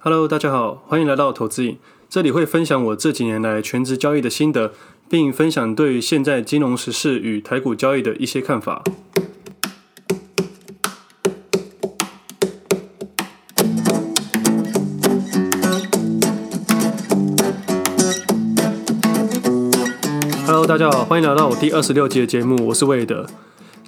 Hello，大家好，欢迎来到投资影。这里会分享我这几年来全职交易的心得，并分享对于现在金融时事与台股交易的一些看法。Hello，大家好，欢迎来到我第二十六集的节目，我是魏德。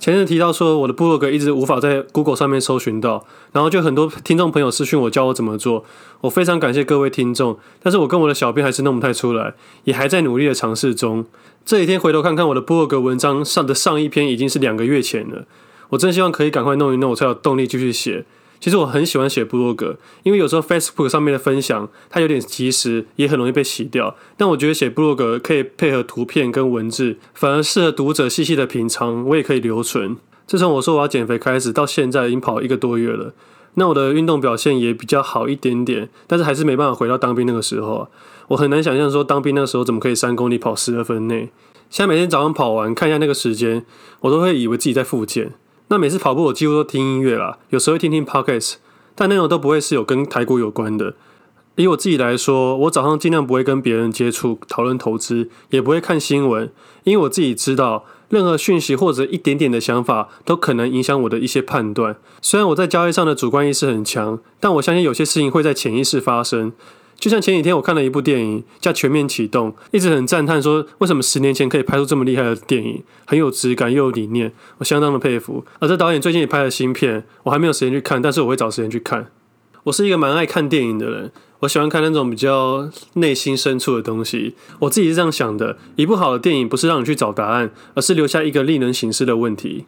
前阵提到说我的部落格一直无法在 Google 上面搜寻到，然后就很多听众朋友私讯我教我怎么做，我非常感谢各位听众，但是我跟我的小编还是弄不太出来，也还在努力的尝试中。这几天回头看看我的部落格文章上的上一篇已经是两个月前了，我真希望可以赶快弄一弄，我才有动力继续写。其实我很喜欢写部落格，因为有时候 Facebook 上面的分享它有点及时，也很容易被洗掉。但我觉得写部落格可以配合图片跟文字，反而适合读者细细的品尝，我也可以留存。自从我说我要减肥开始，到现在已经跑一个多月了，那我的运动表现也比较好一点点，但是还是没办法回到当兵那个时候啊。我很难想象说当兵那个时候怎么可以三公里跑十二分内。现在每天早上跑完，看一下那个时间，我都会以为自己在复健。那每次跑步，我几乎都听音乐啦，有时候会听听 podcasts，但内容都不会是有跟台股有关的。以我自己来说，我早上尽量不会跟别人接触讨论投资，也不会看新闻，因为我自己知道，任何讯息或者一点点的想法都可能影响我的一些判断。虽然我在交易上的主观意识很强，但我相信有些事情会在潜意识发生。就像前几天我看了一部电影叫《全面启动》，一直很赞叹说，为什么十年前可以拍出这么厉害的电影，很有质感又有理念，我相当的佩服。而这导演最近也拍了新片，我还没有时间去看，但是我会找时间去看。我是一个蛮爱看电影的人，我喜欢看那种比较内心深处的东西。我自己是这样想的：一部好的电影不是让你去找答案，而是留下一个令人省思的问题。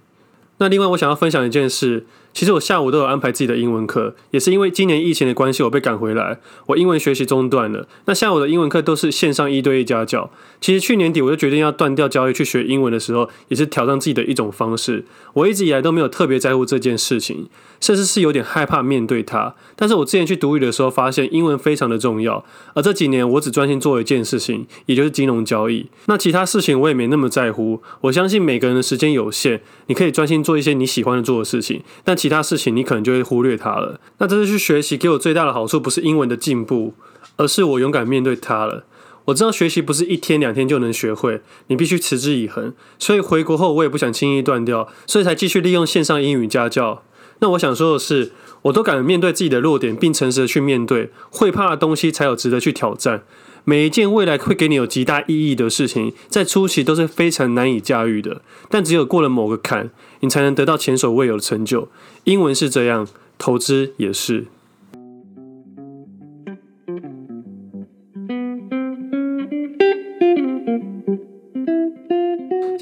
那另外，我想要分享一件事。其实我下午都有安排自己的英文课，也是因为今年疫情的关系，我被赶回来，我英文学习中断了。那下午的英文课都是线上一对一家教。其实去年底我就决定要断掉交易去学英文的时候，也是挑战自己的一种方式。我一直以来都没有特别在乎这件事情，甚至是有点害怕面对它。但是我之前去读语的时候，发现英文非常的重要。而这几年我只专心做一件事情，也就是金融交易。那其他事情我也没那么在乎。我相信每个人的时间有限，你可以专心做一些你喜欢的做的事情，但其他事情你可能就会忽略它了。那这次去学习给我最大的好处，不是英文的进步，而是我勇敢面对它了。我知道学习不是一天两天就能学会，你必须持之以恒。所以回国后我也不想轻易断掉，所以才继续利用线上英语家教。那我想说的是，我都敢面对自己的弱点，并诚实的去面对。会怕的东西才有值得去挑战。每一件未来会给你有极大意义的事情，在初期都是非常难以驾驭的。但只有过了某个坎，你才能得到前所未有的成就。英文是这样，投资也是。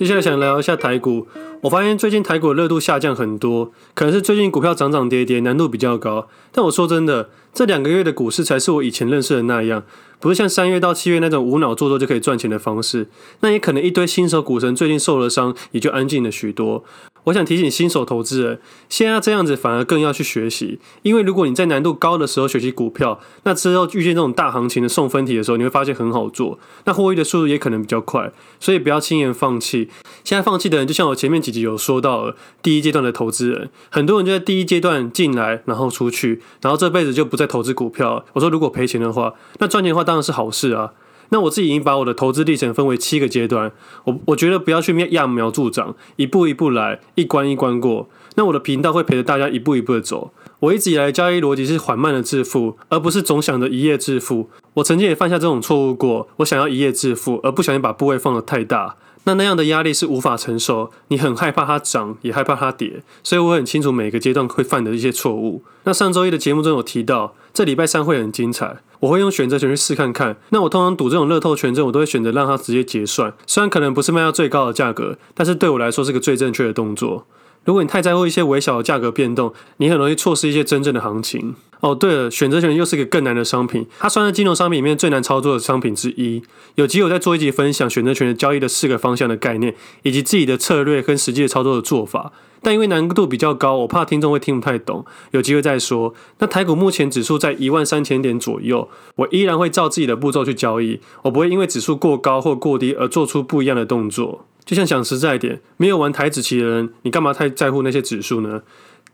接下来想聊一下台股。我发现最近台股的热度下降很多，可能是最近股票涨涨跌跌，难度比较高。但我说真的，这两个月的股市才是我以前认识的那样，不是像三月到七月那种无脑做多就可以赚钱的方式。那也可能一堆新手股神最近受了伤，也就安静了许多。我想提醒新手投资人，现在这样子反而更要去学习，因为如果你在难度高的时候学习股票，那之后遇见这种大行情的送分题的时候，你会发现很好做，那获益的速度也可能比较快，所以不要轻言放弃。现在放弃的人，就像我前面几集有说到了，第一阶段的投资人，很多人就在第一阶段进来，然后出去，然后这辈子就不再投资股票。我说如果赔钱的话，那赚钱的话当然是好事啊。那我自己已经把我的投资历程分为七个阶段，我我觉得不要去揠苗助长，一步一步来，一关一关过。那我的频道会陪着大家一步一步的走。我一直以来交易逻辑是缓慢的致富，而不是总想着一夜致富。我曾经也犯下这种错误过，我想要一夜致富，而不小心把部位放得太大。那那样的压力是无法承受，你很害怕它涨，也害怕它跌，所以我很清楚每个阶段会犯的一些错误。那上周一的节目中有提到，这礼拜三会很精彩，我会用选择权去试看看。那我通常赌这种乐透权证，我都会选择让它直接结算，虽然可能不是卖到最高的价格，但是对我来说是个最正确的动作。如果你太在乎一些微小的价格变动，你很容易错失一些真正的行情。哦，对了，选择权又是个更难的商品，它算是金融商品里面最难操作的商品之一。有机会再做一集分享选择权的交易的四个方向的概念，以及自己的策略跟实际的操作的做法。但因为难度比较高，我怕听众会听不太懂，有机会再说。那台股目前指数在一万三千点左右，我依然会照自己的步骤去交易，我不会因为指数过高或过低而做出不一样的动作。就像讲实在一点，没有玩台子棋的人，你干嘛太在乎那些指数呢？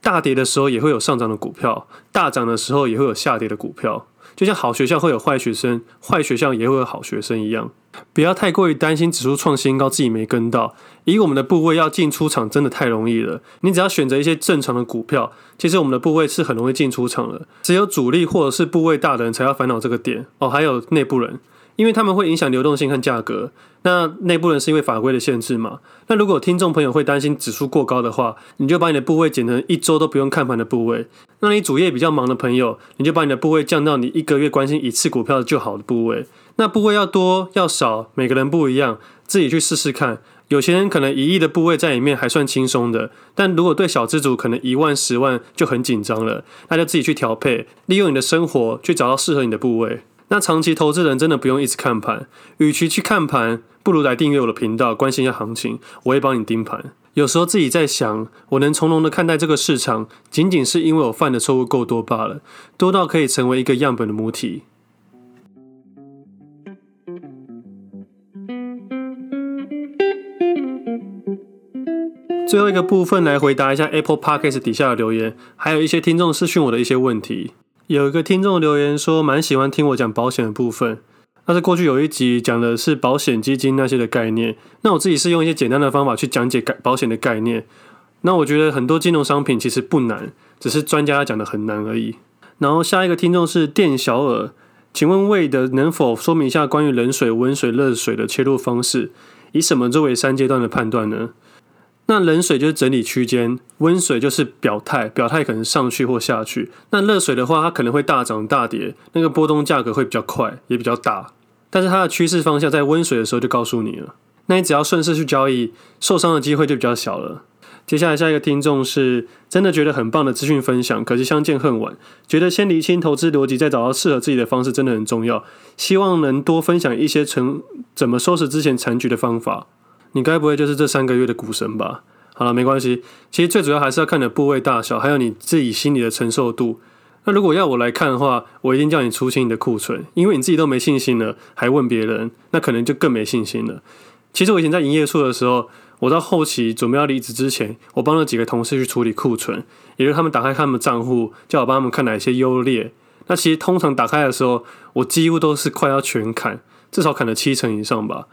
大跌的时候也会有上涨的股票，大涨的时候也会有下跌的股票。就像好学校会有坏学生，坏学校也会有好学生一样。不要太过于担心指数创新高，自己没跟到。以我们的部位要进出场真的太容易了。你只要选择一些正常的股票，其实我们的部位是很容易进出场的。只有主力或者是部位大的人才要烦恼这个点哦。还有内部人，因为他们会影响流动性和价格。那内部人是因为法规的限制嘛？那如果听众朋友会担心指数过高的话，你就把你的部位减成一周都不用看盘的部位。那你主业比较忙的朋友，你就把你的部位降到你一个月关心一次股票就好的部位。那部位要多要少，每个人不一样，自己去试试看。有些人可能一亿的部位在里面还算轻松的，但如果对小资主可能一万、十万就很紧张了，那就自己去调配，利用你的生活去找到适合你的部位。那长期投资人真的不用一直看盘，与其去看盘，不如来订阅我的频道，关心一下行情，我会帮你盯盘。有时候自己在想，我能从容的看待这个市场，仅仅是因为我犯的错误够多罢了，多到可以成为一个样本的母体。最后一个部分来回答一下 Apple Podcast 底下的留言，还有一些听众私讯我的一些问题。有一个听众留言说，蛮喜欢听我讲保险的部分。那是过去有一集讲的是保险基金那些的概念，那我自己是用一些简单的方法去讲解保险的概念。那我觉得很多金融商品其实不难，只是专家讲的很难而已。然后下一个听众是店小耳，请问魏的能否说明一下关于冷水、温水、热水的切入方式，以什么作为三阶段的判断呢？那冷水就是整理区间，温水就是表态，表态可能上去或下去。那热水的话，它可能会大涨大跌，那个波动价格会比较快，也比较大。但是它的趋势方向在温水的时候就告诉你了，那你只要顺势去交易，受伤的机会就比较小了。接下来下一个听众是真的觉得很棒的资讯分享，可是相见恨晚，觉得先厘清投资逻辑，再找到适合自己的方式真的很重要。希望能多分享一些成怎么收拾之前残局的方法。你该不会就是这三个月的股神吧？好了，没关系。其实最主要还是要看你的部位大小，还有你自己心里的承受度。那如果要我来看的话，我一定叫你出清你的库存，因为你自己都没信心了，还问别人，那可能就更没信心了。其实我以前在营业处的时候，我到后期准备要离职之前，我帮了几个同事去处理库存，也就是他们打开他们的账户，叫我帮他们看哪些优劣。那其实通常打开的时候，我几乎都是快要全砍，至少砍了七成以上吧。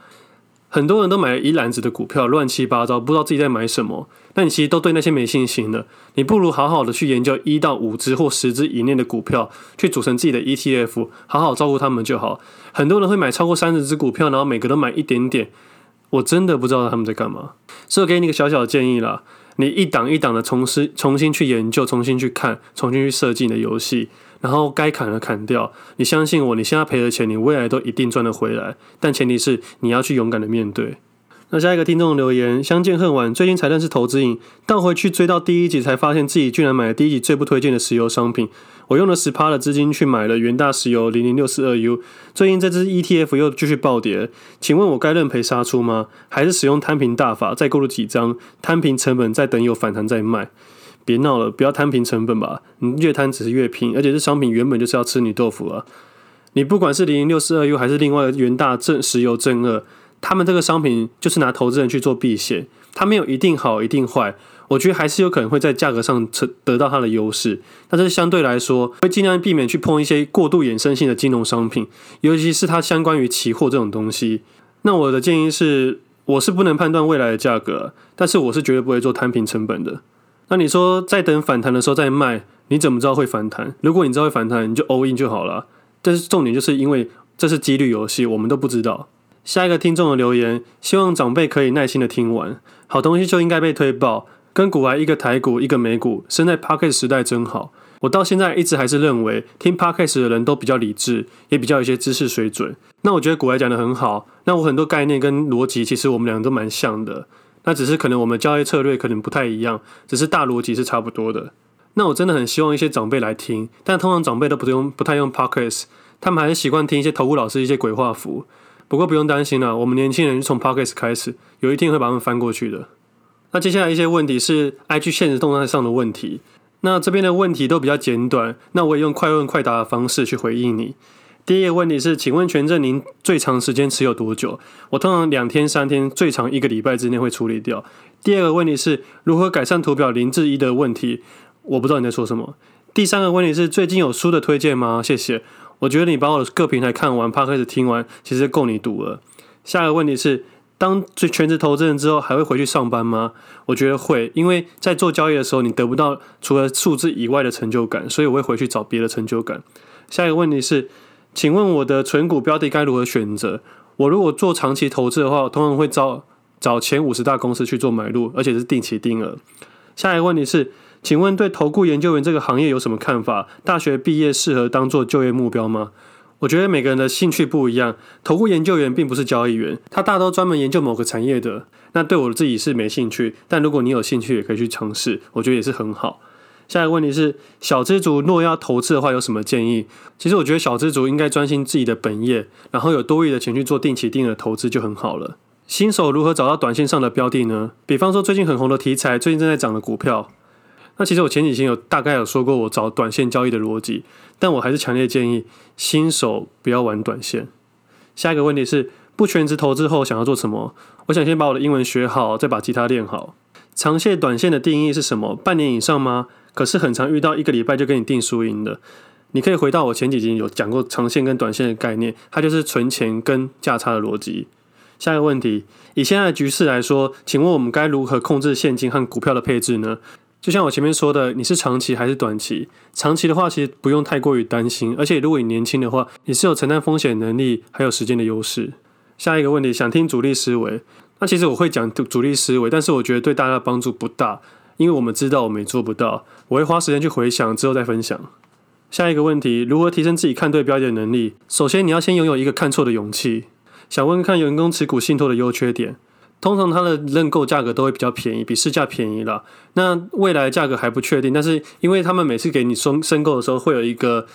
很多人都买了一篮子的股票，乱七八糟，不知道自己在买什么。那你其实都对那些没信心了。你不如好好的去研究一到五只或十只以内的股票，去组成自己的 ETF，好好照顾他们就好。很多人会买超过三十只股票，然后每个都买一点点。我真的不知道他们在干嘛。所以给你一个小小的建议啦，你一档一档的重新重新去研究，重新去看，重新去设计你的游戏。然后该砍的砍掉，你相信我，你现在赔的钱，你未来都一定赚得回来。但前提是你要去勇敢的面对。那下一个听众留言，相见恨晚，最近才认识投资瘾，但回去追到第一集才发现自己居然买了第一集最不推荐的石油商品。我用了十趴的资金去买了元大石油零零六四二 U，最近这支 ETF 又继续暴跌，请问我该认赔杀出吗？还是使用摊平大法再购入几张，摊平成本再等有反弹再卖？别闹了，不要摊平成本吧。你越摊只是越拼，而且这商品原本就是要吃你豆腐啊。你不管是零零六四二 U 还是另外元大正石油正二，他们这个商品就是拿投资人去做避险，它没有一定好一定坏。我觉得还是有可能会在价格上得到它的优势，但是相对来说会尽量避免去碰一些过度衍生性的金融商品，尤其是它相关于期货这种东西。那我的建议是，我是不能判断未来的价格，但是我是绝对不会做摊平成本的。那你说在等反弹的时候再卖，你怎么知道会反弹？如果你知道会反弹，你就 all in 就好了。但是重点就是因为这是几率游戏，我们都不知道。下一个听众的留言，希望长辈可以耐心的听完。好东西就应该被推爆，跟股癌一个台股一个美股，生在 Podcast 时代真好。我到现在一直还是认为听 Podcast 的人都比较理智，也比较有一些知识水准。那我觉得股癌讲的很好，那我很多概念跟逻辑，其实我们两个都蛮像的。那只是可能我们交易策略可能不太一样，只是大逻辑是差不多的。那我真的很希望一些长辈来听，但通常长辈都不用不太用 Podcast，他们还是习惯听一些投顾老师一些鬼话符。不过不用担心了，我们年轻人就从 Podcast 开始，有一天会把他们翻过去的。那接下来一些问题是 IG 限时动态上的问题，那这边的问题都比较简短，那我也用快问快答的方式去回应你。第一个问题是，请问权证您最长时间持有多久？我通常两天、三天，最长一个礼拜之内会处理掉。第二个问题是如何改善图表零至一的问题？我不知道你在说什么。第三个问题是最近有书的推荐吗？谢谢。我觉得你把我的各平台看完，Podcast 听完，其实够你读了。下一个问题是，当最全职投资人之后，还会回去上班吗？我觉得会，因为在做交易的时候，你得不到除了数字以外的成就感，所以我会回去找别的成就感。下一个问题是，请问我的存股标的该如何选择？我如果做长期投资的话，通常会找找前五十大公司去做买入，而且是定期定额。下一个问题是，请问对投顾研究员这个行业有什么看法？大学毕业适合当做就业目标吗？我觉得每个人的兴趣不一样，投顾研究员并不是交易员，他大多专门研究某个产业的。那对我自己是没兴趣，但如果你有兴趣，也可以去尝试，我觉得也是很好。下一个问题是，小资族若要投资的话，有什么建议？其实我觉得小资族应该专心自己的本业，然后有多余的钱去做定期定额投资就很好了。新手如何找到短线上的标的呢？比方说最近很红的题材，最近正在涨的股票。那其实我前几天有大概有说过我找短线交易的逻辑，但我还是强烈建议新手不要玩短线。下一个问题是，不全职投资后想要做什么？我想先把我的英文学好，再把吉他练好。长线短线的定义是什么？半年以上吗？可是很常遇到一个礼拜就跟你定输赢的。你可以回到我前几集有讲过长线跟短线的概念，它就是存钱跟价差的逻辑。下一个问题，以现在的局势来说，请问我们该如何控制现金和股票的配置呢？就像我前面说的，你是长期还是短期？长期的话，其实不用太过于担心，而且如果你年轻的话，你是有承担风险能力，还有时间的优势。下一个问题，想听主力思维，那其实我会讲主力思维，但是我觉得对大家的帮助不大，因为我们知道我们也做不到，我会花时间去回想之后再分享。下一个问题，如何提升自己看对标的能力？首先，你要先拥有一个看错的勇气。想问看员工持股信托的优缺点，通常它的认购价格都会比较便宜，比市价便宜啦。那未来价格还不确定，但是因为他们每次给你申申购的时候会有一个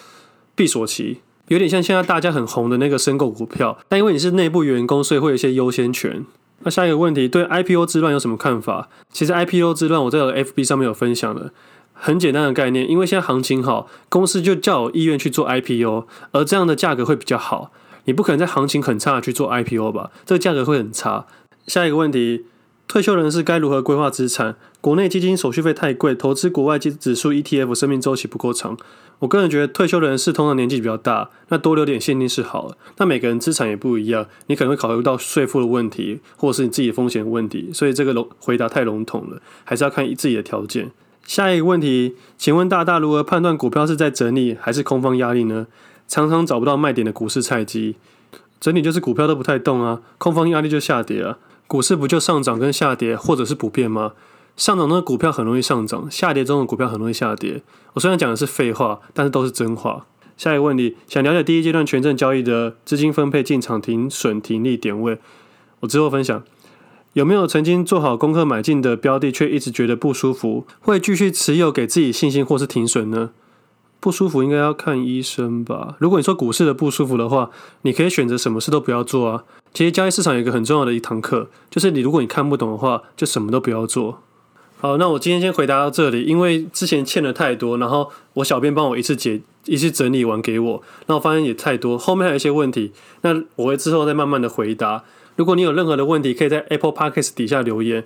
闭锁期，有点像现在大家很红的那个申购股票。但因为你是内部员工，所以会有一些优先权。那下一个问题，对 IPO 之乱有什么看法？其实 IPO 之乱我在 FB 上面有分享的，很简单的概念，因为现在行情好，公司就较有意愿去做 IPO，而这样的价格会比较好。你不可能在行情很差去做 IPO 吧？这个价格会很差。下一个问题，退休人士该如何规划资产？国内基金手续费太贵，投资国外基指数 ETF 生命周期不够长。我个人觉得退休人士通常年纪比较大，那多留点现金是好的。那每个人资产也不一样，你可能会考虑到税负的问题，或者是你自己的风险问题。所以这个笼回答太笼统了，还是要看自己的条件。下一个问题，请问大大如何判断股票是在整理还是空方压力呢？常常找不到卖点的股市菜鸡，整理就是股票都不太动啊，空方压力就下跌啊。股市不就上涨跟下跌，或者是不变吗？上涨中的股票很容易上涨，下跌中的股票很容易下跌。我虽然讲的是废话，但是都是真话。下一个问题，想了解第一阶段权证交易的资金分配、进场停损、停利点位，我之后分享。有没有曾经做好功课买进的标的，却一直觉得不舒服，会继续持有给自己信心，或是停损呢？不舒服应该要看医生吧。如果你说股市的不舒服的话，你可以选择什么事都不要做啊。其实交易市场有一个很重要的一堂课，就是你如果你看不懂的话，就什么都不要做。好，那我今天先回答到这里，因为之前欠的太多，然后我小编帮我一次解一次整理完给我，那我发现也太多，后面还有一些问题，那我会之后再慢慢的回答。如果你有任何的问题，可以在 Apple Podcast 底下留言，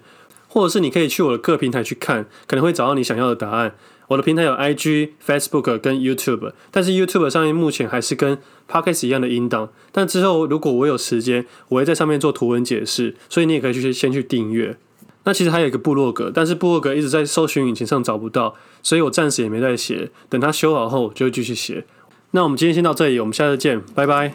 或者是你可以去我的各平台去看，可能会找到你想要的答案。我的平台有 IG、Facebook 跟 YouTube，但是 YouTube 上面目前还是跟 Podcast 一样的音档。但之后如果我有时间，我会在上面做图文解释，所以你也可以去先去订阅。那其实还有一个部落格，但是部落格一直在搜寻引擎上找不到，所以我暂时也没在写。等它修好后，就会继续写。那我们今天先到这里，我们下次见，拜拜。